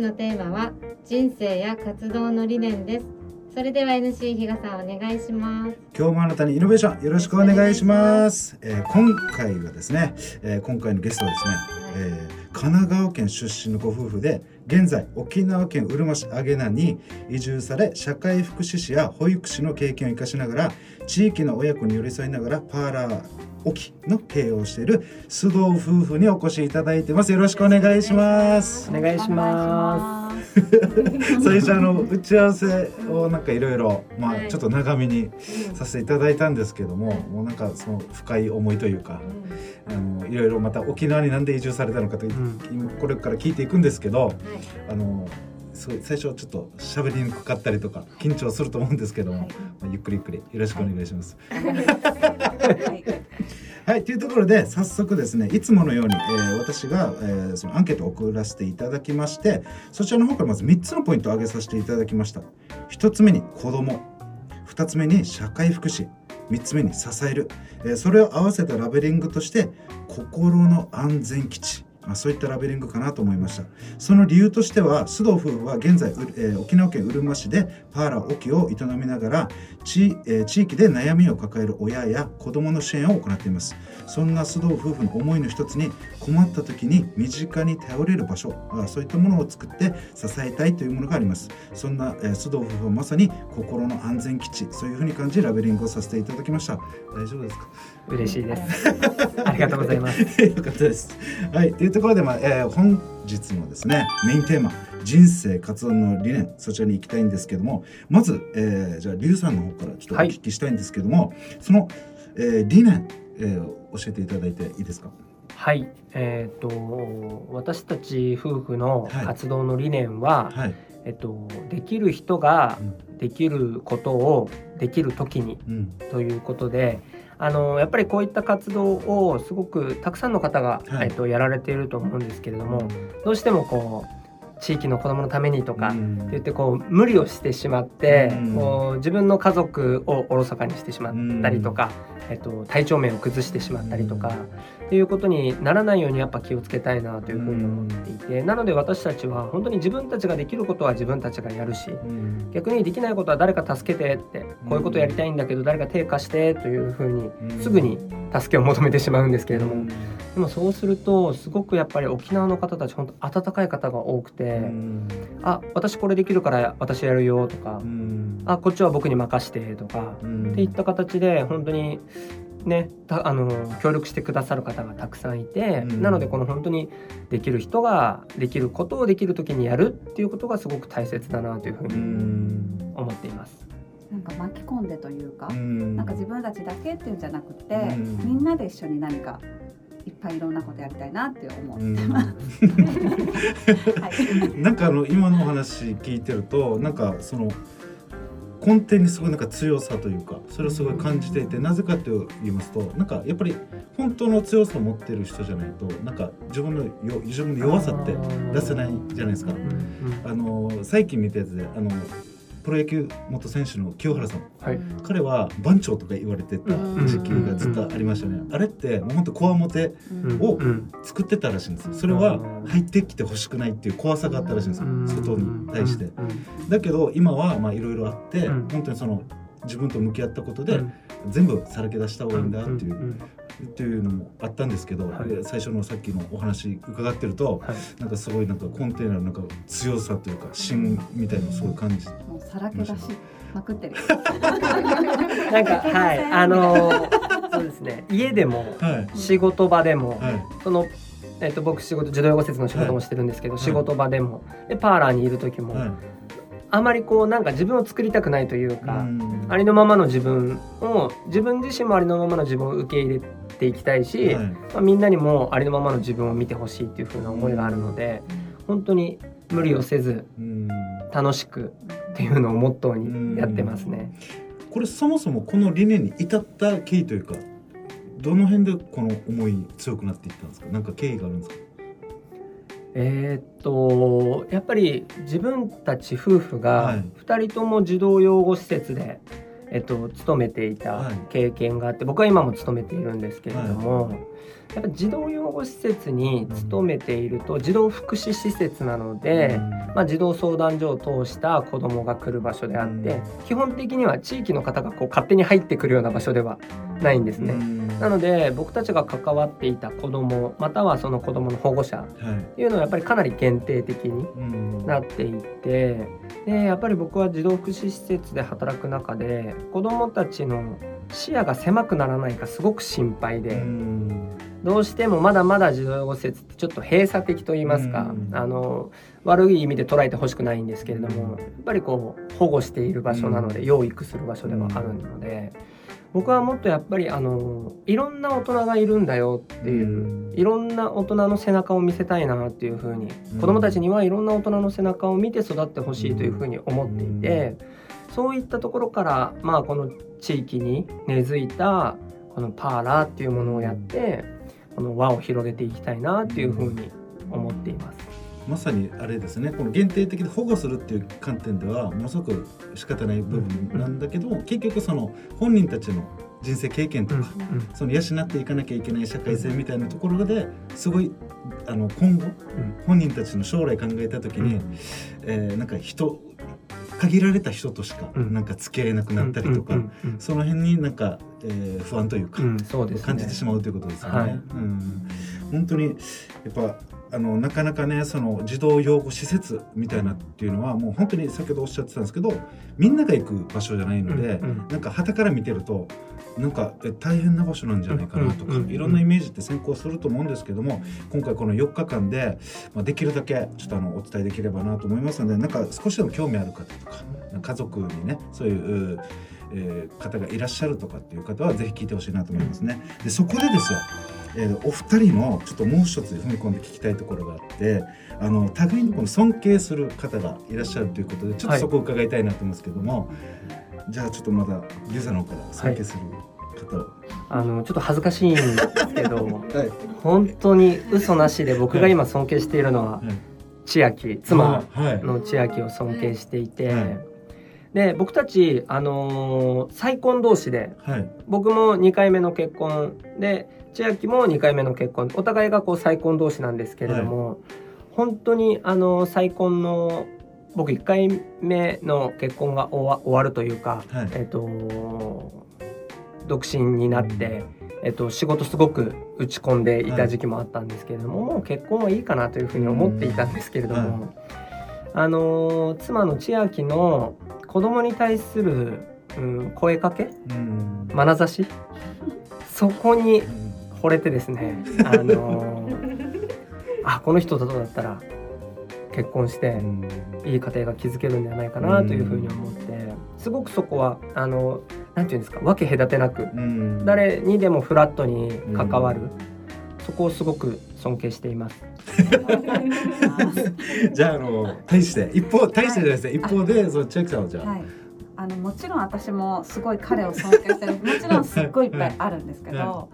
のテーマは人生や活動の理念です。それでは NC 比嘉さんお願いします。今日もあなたにイノベーションよろしくお願いします。えー今回はですね、えー今回のゲストはですね、えー神奈川県出身のご夫婦で現在沖縄県うるま市アゲナに移住され社会福祉士や保育士の経験を生かしながら地域の親子に寄り添いながらパーラー沖の経営をしている須藤夫婦にお越しいただいてます。よろしくお願いします。お願いしま最初あの打ち合わせをなんかいろいろちょっと長めにさせていただいたんですけどももうなんかその深い思いというかあのいろいろまた沖縄になんで移住されたのかといううん。今これから聞いていくんですけどはい。あのすごい最初ちょっと喋りにくかったりとか緊張すると思うんですけども、ゆっくりゆっくりよろしくお願いします。はい、というところで早速ですねいつものように、えー私が、えーそのアンケートを送らせていただきましてそちらの方からまず3つのポイントを挙げさせていただきました。1つ目に子供。2つ目に社会福祉。3つ目に支える、えーそれを合わせたラベリングとして心の安全基地。まあ、そういったラベリングかなと思いました。その理由としては須藤夫婦は現在、うえー沖縄県うるま市でパーラー沖を営みながら地,、えー地域で悩みを抱える親や子どもの支援を行っています。そんな須藤夫婦の思いの一つに困った時に身近に頼れる場所あそういったものを作って支えたいというものがあります。そんな、えー須藤夫婦はまさに心の安全基地そういうふうに感じラベリングをさせていただきました。大丈夫ですか？嬉しいです。ありがとうございます。よかったです。はい、というところで、まあえー本日のですねメインテーマ人生活動の理念そちらに行きたいんですけどもまず、えーじゃあリュウさんの方からちょっとおはい聞きしたいんですけども、その、えー理念、えー教えていただいていいですか？はいえっ、と私たち夫婦のはい活動の理念は、はい。えっとできる人ができることをできる時にうん。ということであのやっぱりこういった活動をすごくたくさんの方が、はい。えっと、やられていると思うんですけれども、どうしてもこう地域の子どものためにとか、うん。って言ってこう無理をしてしまって、うん。こう自分の家族をおろそかにしてしまったりとか、えっと、体調面を崩してしまったりとか、っていうことにならないようにやっぱ気をつけたいなというふうに思っていて、なので私たちは本当に自分たちができることは自分たちがやるしうん。逆にできないことは誰か助けてってこういうことやりたいんだけど誰か手貸してというふうにうん。すぐに助けを求めてしまうんですけれども、うん。でもそうするとすごくやっぱり沖縄の方たち本当温かい方が多くて。うん。あ私これできるから私やるよとか、うん。あこっちは僕に任してとか、うん。っていった形で本当にねたあの協力してくださる方がたくさんいて、うん。なのでこの本当にできる人ができることをできる時にやるっていうことがすごく大切だなというふううにん。思っています。なんか巻き込んでというか、うんなんか自分たちだけっていうんじゃなくて、うんみんなで一緒に何かいっぱいいろんなことやりたいなって思う。うん はい。なんかあの今のお話聞いてるとなんかその根底にすごいなんか強さというかそれをすごい感じていてなぜかと言いますとなんかやっぱり本当の強さを持ってる人じゃないとなんか自分のよ自分の弱さって出せないじゃないですかうん。うんあの最近見たやつであのプロ野球元選手の清原さん。はい。彼は番長とか言われてた時期がずっとありましたね。あれってもう本当こわもをうん。作ってたらしいんですよ。それは入ってきてほしくないっていう怖さがあったらしいんですよ。うん。外に対して。うん。だけど今はまあいろいろあってうん。本当にその自分と向き合ったことでうん。全部さらけ出した方がいいんだっていううんうんっていうのもあったんですけどはい。で最初のさっきのお話伺ってるとはい。なんかすごいなんか根底のなんか強さというか芯みたいなのをすごい感じてもうさらけ出しまくってる。なんかはい。あのーそうですね。家でもはい。仕事場でも、はい。その、えっと僕仕事児童養護施設の仕事もしてるんですけど、い。仕事場でも。でパーラーにいる時も、はいあまりこうなんか自分を作りたくないというか、うん。ありのままの自分を自分自身もありのままの自分を受け入れていきたいし、はい。まあ、みんなにもありのままの自分を見てほしいっていう風な思いがあるので本当に無理をせずうん。楽しくっていうのをモットーにやってますね。これそもそもこの理念に至った経緯というかどの辺でこの思い強くなっていったんですか？なんか経緯があるんですか？えーっとやっぱり自分たち夫婦がはい。2人とも児童養護施設で、えっと、勤めていたはい。経験があって僕は今も勤めているんですけれども、やっぱ児童養護施設に勤めていると児童福祉施設なので、まあ、児童相談所を通した子どもが来る場所であって基本的には地域の方がこう勝手に入ってくるような場所ではないんですね。なので僕たちが関わっていた子どもまたはその子どもの保護者っていうのはやっぱりかなり限定的になっていてでやっぱり僕は児童福祉施設で働く中で子どもたちの視野が狭くならないかすごく心配で。どうしてもまだまだ児童養護施設ってちょっと閉鎖的と言いますか、あの悪い意味で捉えてほしくないんですけれどもやっぱりこう保護している場所なので、養育する場所ではあるので。僕はもっとやっぱりあのいろんな大人がいるんだよっていう、いろんな大人の背中を見せたいなっていうふうに、子どもたちにはいろんな大人の背中を見て育ってほしいというふうに思っていて、そういったところからまあこの地域に根付いたこのパーラーっていうものをやってこの輪を広げていきたいなっていうふうに思っています。まさにあれですね。この限定的で保護するっていう観点ではものすごく仕方ない部分なんだけど、結局その本人たちの人生経験とか、その養っていかなきゃいけない社会性みたいなところですごいあの今後、うん、本人たちの将来考えた時に、うん、えー、なんか人限られた人としかなんか付き合えなくなったりとか、その辺になんか、えー、不安というか、感じてしまうということですよね。はい、うん、本当にやっぱあのなかなかねその児童養護施設みたいなっていうのはもう本当に先ほどおっしゃってたんですけどみんなが行く場所じゃないので、うんうん、なんか旗から見てるとなんか大変な場所なんじゃないかなとか、いろんなイメージって先行すると思うんですけども今回この4日間で、まあ、できるだけちょっとあのお伝えできればなと思いますのでなんか少しでも興味ある方とか家族にねそういう、えー、方がいらっしゃるとかっていう方はぜひ聞いてほしいなと思いますね。でそこでですよえー、お二人のちょっともう一つ踏み込んで聞きたいところがあってあの互いにこの尊敬する方がいらっしゃるということでちょっとそこを伺いたいなと思うんですけども、はい、じゃあちょっとまだリュウさんの方から尊敬する方を、はい、あのちょっと恥ずかしいんですけど、はい、本当に嘘なしで僕が今尊敬しているのは、千秋妻の千秋を尊敬していて。で僕たち、あのー、再婚同士で、はい、僕も2回目の結婚で千秋も2回目の結婚。お互いがこう再婚同士なんですけれども、はい、本当にあの再婚の僕1回目の結婚が終わ終わるというか、はい、えっ、と独身になって、えっと、仕事すごく打ち込んでいた時期もあったんですけれども、はい、もう結婚はいいかなというふうに思っていたんですけれども、はい、あの妻の千秋の子供に対する、うん、声かけ、眼差しそこに惚れてですね、あのー、あこの人とだったら結婚していい家庭が築けるんではないかなというふうに思ってすごくそこはあのなんていうんですか分け隔てなく誰にでもフラットに関わるそこをすごく尊敬しています。じゃああの対して一方対してじゃないですね、一方でその千秋さんはじゃあ。はい。あのもちろん私もすごい彼を尊敬してる。もちろんすっごいいっぱいあるんですけど、や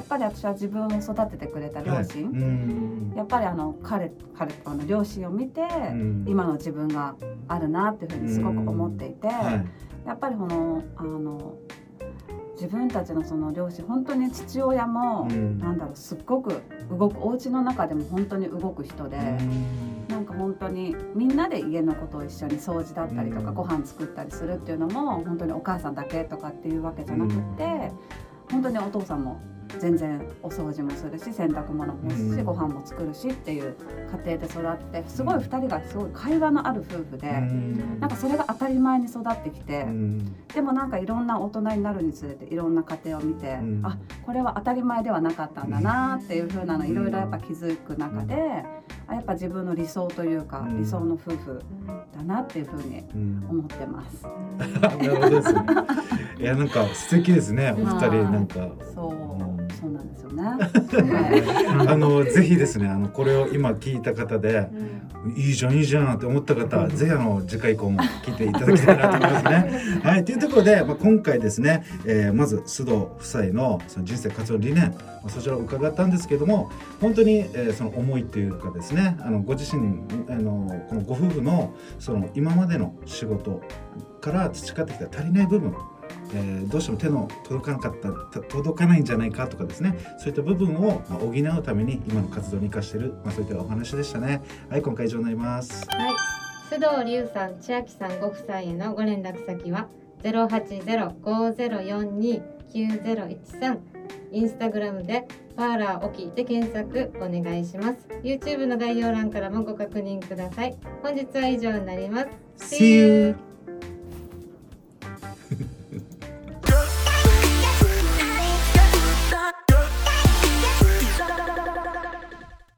っぱり私は自分を育ててくれた両親、はい、やっぱりあの彼彼あの両親を見て、今の自分があるなっていうふうにすごく思っていて、やっぱりこのあの自分たちのその両親本当に父親も、うん、なんだろうすっごく動くお家の中でも本当に動く人で、か本当にみんなで家のことを一緒に掃除だったりとか、うん、ご飯作ったりするっていうのも本当にお母さんだけとかっていうわけじゃなくて、うん、本当にお父さんも全然お掃除もするし洗濯物も干すし、うん、ご飯も作るしっていう家庭で育ってすごい2人がすごい会話のある夫婦で、うん、なんかそれが当たり前に育ってきて、うん、でもなんかいろんな大人になるにつれていろんな家庭を見て、うん、あこれは当たり前ではなかったんだなっていうふうなのいろいろやっぱ気づく中で、あやっぱ自分の理想というか、理想の夫婦だなっていうふうに思ってます。なるほどですね。いやなんか素敵ですねお二人なんか。そうそうなんですよね。あのぜひですねあのこれを今聞いた方で、うん、いいじゃんいいじゃんって思った方は、ぜひあの次回以降も聞いていただきたいなと思いますね。はいというところで、まあ、今回ですね、えー、まず須藤夫妻のその人生活動理念、まあ、そちらを伺ったんですけども本当に、えー、その思いというかですねあのご自身あのこのご夫婦のその今までの仕事から培ってきた足りない部分えー、どうしても手の届かなかった届かないんじゃないかとかですね。そういった部分を、まあ、補うために今の活動に生かしている、まあ、そういったお話でしたね。はい今回以上になります。はい。須藤隆さん千秋さんご夫妻へのご連絡先は080-5042-9013インスタグラムでパーラーオキで検索お願いします。YouTube の概要欄からもご確認ください。本日は以上になります。See you!